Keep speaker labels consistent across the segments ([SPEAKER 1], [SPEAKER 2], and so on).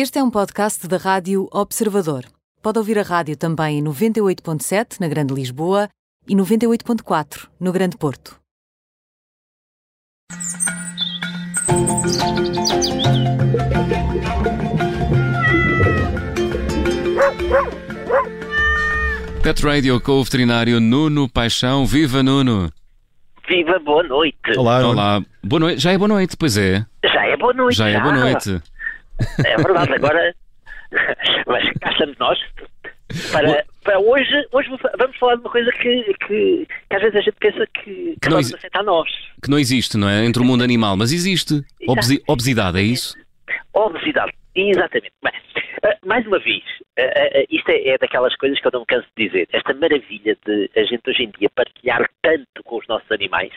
[SPEAKER 1] Este é um podcast da Rádio Observador. Pode ouvir a rádio também em 98.7 na Grande Lisboa e 98.4 no Grande Porto.
[SPEAKER 2] Pet Radio com o veterinário Nuno Paixão. Viva Nuno!
[SPEAKER 3] Viva, boa noite.
[SPEAKER 4] Olá.
[SPEAKER 2] Olá, boa noite. Já é boa noite, pois é.
[SPEAKER 3] Já é boa noite.
[SPEAKER 2] Já é boa noite.
[SPEAKER 3] É verdade, agora. Mas cá estamos nós. Para, para hoje, hoje vamos falar de uma coisa que, que, que às vezes a gente pensa que, que
[SPEAKER 2] não exi-
[SPEAKER 3] aceitar nós.
[SPEAKER 2] Que não existe, não é? Entre o mundo animal, mas existe. Obesi- obesidade, é isso?
[SPEAKER 3] Obesidade, exatamente. Bem, eh, mais uma vez, eh, eh, isto é, é daquelas coisas que eu não me canso de dizer. Esta maravilha de a gente hoje em dia partilhar tanto com os nossos animais,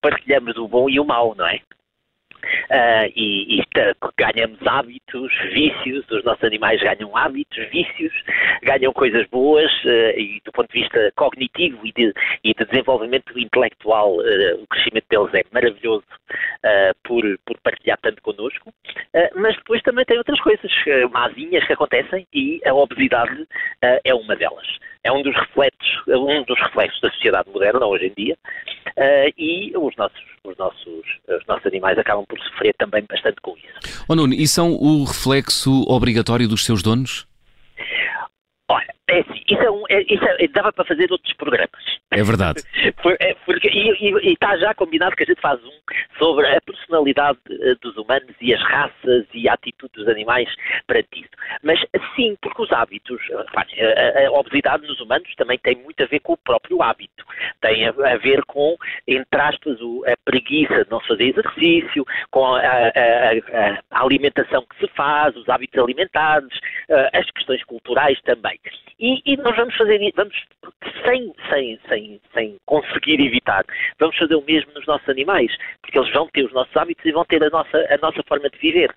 [SPEAKER 3] partilhamos o bom e o mau, não é? Ah, e, e ganhamos hábitos, vícios, os nossos animais ganham hábitos, vícios, ganham coisas boas eh, e do ponto de vista cognitivo e de, e de desenvolvimento intelectual, eh, o crescimento deles é maravilhoso por, por partilhar tanto connosco, mas depois também tem outras coisas mazinhas que acontecem e a obesidade é uma delas. É um dos reflexos, um dos reflexos da sociedade moderna hoje em dia e os nossos, os, nossos, os nossos animais acabam por sofrer também bastante com isso.
[SPEAKER 2] Oh Nuno, e são o reflexo obrigatório dos seus donos?
[SPEAKER 3] Olha, é assim, isso, é um, é- isso é- dava para fazer outros programas.
[SPEAKER 2] É verdade.
[SPEAKER 3] É, porque, e, e- está já combinado que a gente faz um sobre a personalidade eh, dos humanos e as raças e a atitude dos animais perante isso. Mas sim, porque os hábitos, eh, reparem, a, a- a obesidade nos humanos também tem muito a ver com o próprio hábito. Tem a, a ver com, entre aspas, o- a preguiça de não fazer exercício, com a, a- a- a alimentação que se faz, os hábitos alimentares, eh, as questões culturais também. E, e nós vamos fazer, vamos, sem, sem, sem, sem conseguir evitar, vamos fazer o mesmo nos nossos animais, porque eles vão ter os nossos hábitos e vão ter a nossa, a nossa forma de viver.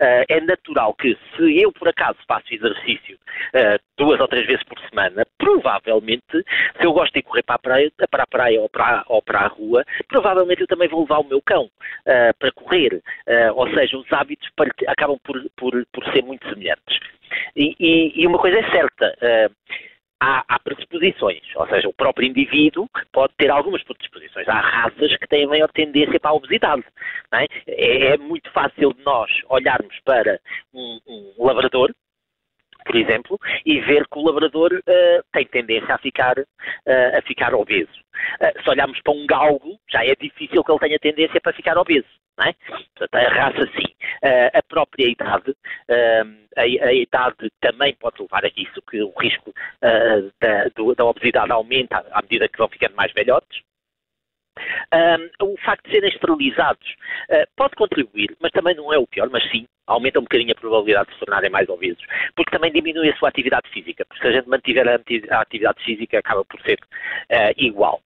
[SPEAKER 3] Ah, é natural que se eu, por acaso, faço exercício ah, duas ou três vezes por semana, provavelmente, se eu gosto de correr para a praia, para a praia ou, para, ou para a rua, provavelmente eu também vou levar o meu cão ah, para correr. Ou seja, os hábitos acabam por, por, por ser muito semelhantes. E, e- e uma coisa é certa, eh, há, há predisposições, ou seja, o próprio indivíduo pode ter algumas predisposições. Há raças que têm maior tendência para a obesidade. é? É, é muito fácil de nós olharmos para um, um labrador, por exemplo, e ver que o labrador eh, tem tendência a ficar, eh, a ficar obeso. Eh, se olharmos para um galgo, já é difícil que ele tenha tendência para ficar obeso. Não é? Portanto, a raça sim. A própria idade, a, a idade também pode levar a isso, que o risco eh, da, do- da obesidade aumenta à medida que vão ficando mais velhotes. Um, o facto de serem esterilizados uh, pode contribuir, mas também não é o pior, mas sim, aumenta um bocadinho a probabilidade de se tornarem mais obesos, porque também diminui a sua atividade física, porque se a gente mantiver a atividade física acaba por ser uh, igual.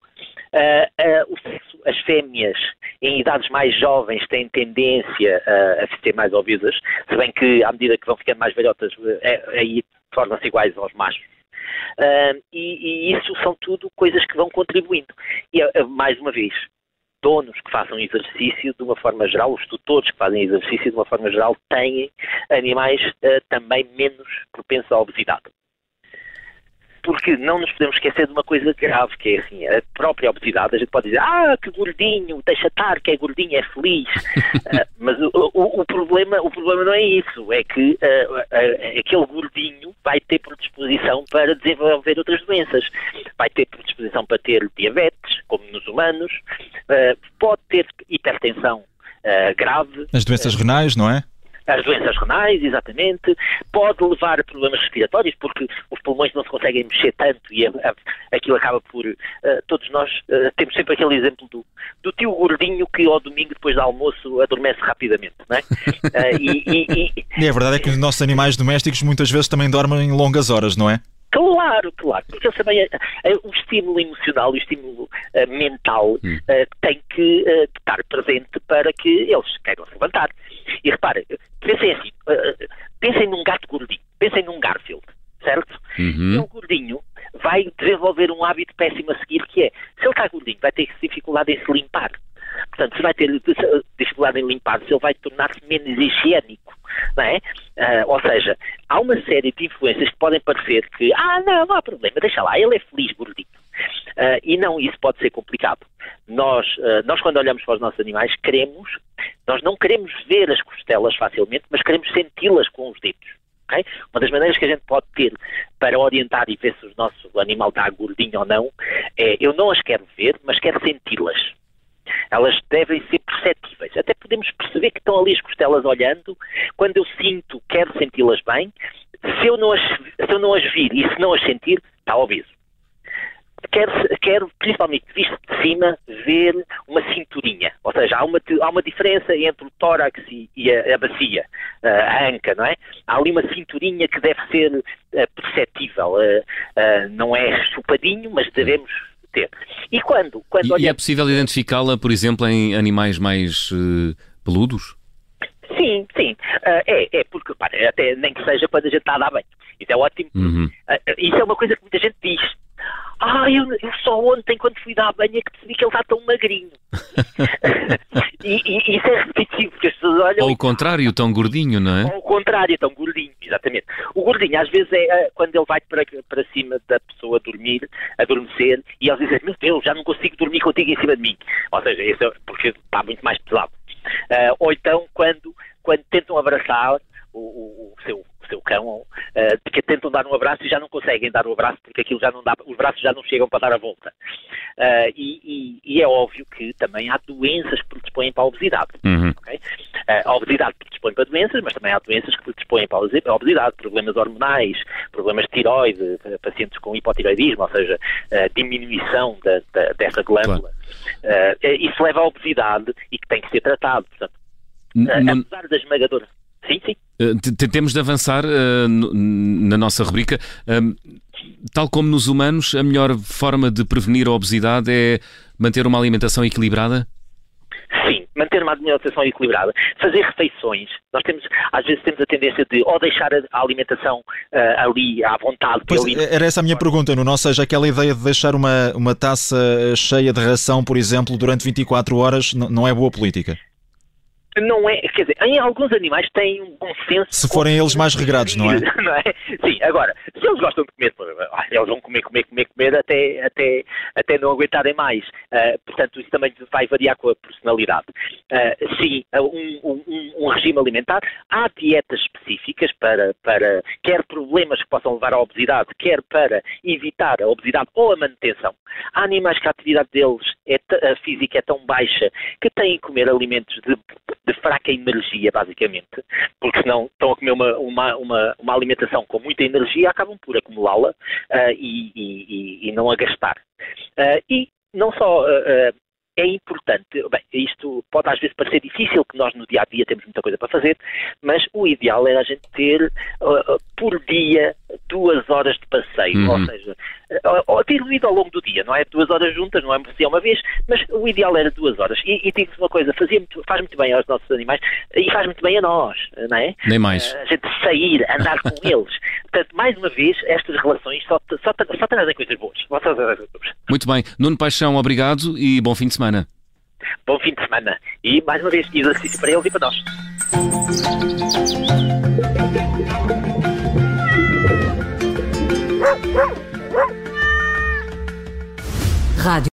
[SPEAKER 3] Uh, uh, o sexo, as fêmeas em idades mais jovens têm tendência uh, a ser mais obesas, se bem que à medida que vão ficando mais velhotas, aí tornam-se iguais aos machos. E, e isso são tudo coisas que vão contribuindo. E, mais uma vez, donos que façam exercício de uma forma geral, os tutores que fazem exercício de uma forma geral, têm animais também menos propensos à obesidade. Porque não nos podemos esquecer de uma coisa grave, que é assim, a própria obesidade, a gente pode dizer, ah, que gordinho, deixa estar, que é gordinho, é feliz. Ah, mas o, o- o problema, o problema não é isso, é que ah, ah, aquele gordinho vai ter predisposição para desenvolver outras doenças. Vai ter predisposição para ter diabetes, como nos humanos, pode ter hipertensão grave,
[SPEAKER 4] As doenças renais, não é?
[SPEAKER 3] As doenças renais, exatamente, pode levar a problemas respiratórios, porque os pulmões não se conseguem mexer tanto e a- a- aquilo acaba por. eh, todos nós eh, temos sempre aquele exemplo do, do tio gordinho que ao domingo, depois do almoço, adormece rapidamente, não é? Eh, e- e- e,
[SPEAKER 4] E a verdade é que os nossos animais domésticos muitas vezes também dormem longas horas, não é?
[SPEAKER 3] Claro, claro, porque eles também, o estímulo emocional e o estímulo eh, mental
[SPEAKER 2] Hum.
[SPEAKER 3] eh, tem que eh, estar presente para que eles queiram se levantar. E reparem, pensem assim, eh, pensem num gato gordinho, pensem num Garfield, certo? E
[SPEAKER 2] Uhum.
[SPEAKER 3] o gordinho vai desenvolver um hábito péssimo a seguir, que é, se ele está gordinho, vai ter dificuldade em se limpar. Portanto, se vai ter dificuldade em limpar-se, ele vai tornar-se menos higiênico. não é? Uh, ou seja, há uma série de influências que podem parecer que, ah, não, não há problema, deixa lá, ele é feliz, gordito. Uh, e não, isso pode ser complicado. Nós, uh, nós, quando olhamos para os nossos animais, queremos, nós não queremos ver as costelas facilmente, mas queremos senti-las com os dedos. Okay? Uma das maneiras que a gente pode ter para orientar e ver se o nosso animal está gordinho ou não é eu não as quero ver, mas quero senti-las. Elas devem ser perceptíveis. Até podemos perceber que estão ali as costelas olhando. Quando eu sinto, quero senti-las bem. Se eu, não as, se eu não as vir e se não as sentir, está obeso quero, quero, principalmente visto de cima, ver uma cinturinha. Ou seja, há uma, há uma diferença entre o tórax e, e a, a, bacia, a anca, não é? Há ali uma cinturinha que deve ser uh, perceptível. Uh, uh, não é chupadinho, mas devemos ter. E quando? quando
[SPEAKER 2] e, olhamos... e é possível identificá-la, por exemplo, em animais mais peludos?
[SPEAKER 3] Sim, sim. Uh, é, é, porque, para, até nem que seja quando a gente está a dar bem. Isso é ótimo. Uhum. Uh, isso é uma coisa que muita gente diz. Ah, eu, eu, só ontem, quando fui dar a banha, que percebi que ele está tão magrinho. e, e, isso é repetitivo, porque as pessoas olham.
[SPEAKER 2] Ou o contrário, tão gordinho, não é?
[SPEAKER 3] Ou o contrário, tão gordinho, exatamente. O gordinho, às vezes, é, é quando ele vai para, para cima da pessoa dormir, adormecer, e eles dizem: Meu Deus, já não consigo dormir contigo em cima de mim. Ou seja, isso é porque está muito mais pesado. Uh, ou então, quando, quando tentam abraçar o, o, o seu seu cão, uh, que tentam dar um abraço e já não conseguem dar o um abraço porque aquilo já não dá, os braços já não chegam para dar a volta. Uh, e, e, e, é óbvio que também há doenças que predispõem para a obesidade. Uhum. Okay? Uh, a obesidade predispõe para doenças, mas também há doenças que predispõem para a obesidade, problemas hormonais, problemas de tiroide, pacientes com hipotiroidismo, ou seja, diminuição da, da, dessa glândula. Claro. isso leva à obesidade e que tem que ser tratado. Portanto, apesar da esmagadora. Sim, sim.
[SPEAKER 2] Uh, temos de avançar uh, na nossa rubrica. Uh, tal como nos humanos, a melhor forma de prevenir a obesidade é manter uma alimentação equilibrada?
[SPEAKER 3] Sim, manter uma alimentação equilibrada. Fazer refeições. Nós temos, às vezes, temos a tendência de ou deixar a alimentação ali à vontade.
[SPEAKER 4] Pois, ali... Era essa a minha pergunta, no Ou seja, aquela ideia de deixar uma, uma taça cheia de ração, por exemplo, durante 24 horas, não é boa política
[SPEAKER 3] não é, quer dizer, em alguns animais têm um bom senso.
[SPEAKER 4] Se forem eles mais regrados, não é?
[SPEAKER 3] não é? Sim, agora, se eles gostam de comer, eles vão comer, comer, comer, comer até, até, até não aguentarem mais. Uh, portanto, isso também vai variar com a personalidade. Uh, sim, um, um, um, regime alimentar, há dietas específicas para, para quer problemas que possam levar à obesidade, quer para evitar a obesidade ou a manutenção. Há animais que a atividade deles é a física é tão baixa que têm que comer alimentos de de fraca energia, basicamente, porque senão estão a comer uma, uma, uma, uma alimentação com muita energia, acabam por acumulá-la uh, e, e, e, não a gastar. Uh, e não só uh, é importante, bem, isto pode às vezes parecer difícil, que nós no dia a dia temos muita coisa para fazer, mas o ideal é a gente ter por dia duas horas de passeio, uhum. ou seja, uh, diluído ao longo do dia, não é duas horas juntas, não é uma vez, mas o ideal era duas horas. E, e digo-vos uma coisa, fazia muito, faz muito bem aos nossos animais e faz muito bem a nós, não é?
[SPEAKER 2] Nem mais.
[SPEAKER 3] Uh, a gente sair, andar com eles. Portanto, mais uma vez, estas relações só, só, só trazem coisas boas.
[SPEAKER 2] Muito bem. Nuno Paixão, obrigado e bom fim de semana.
[SPEAKER 3] Bom fim de semana. E, mais uma vez, exercício para eles e para nós.
[SPEAKER 1] Rádio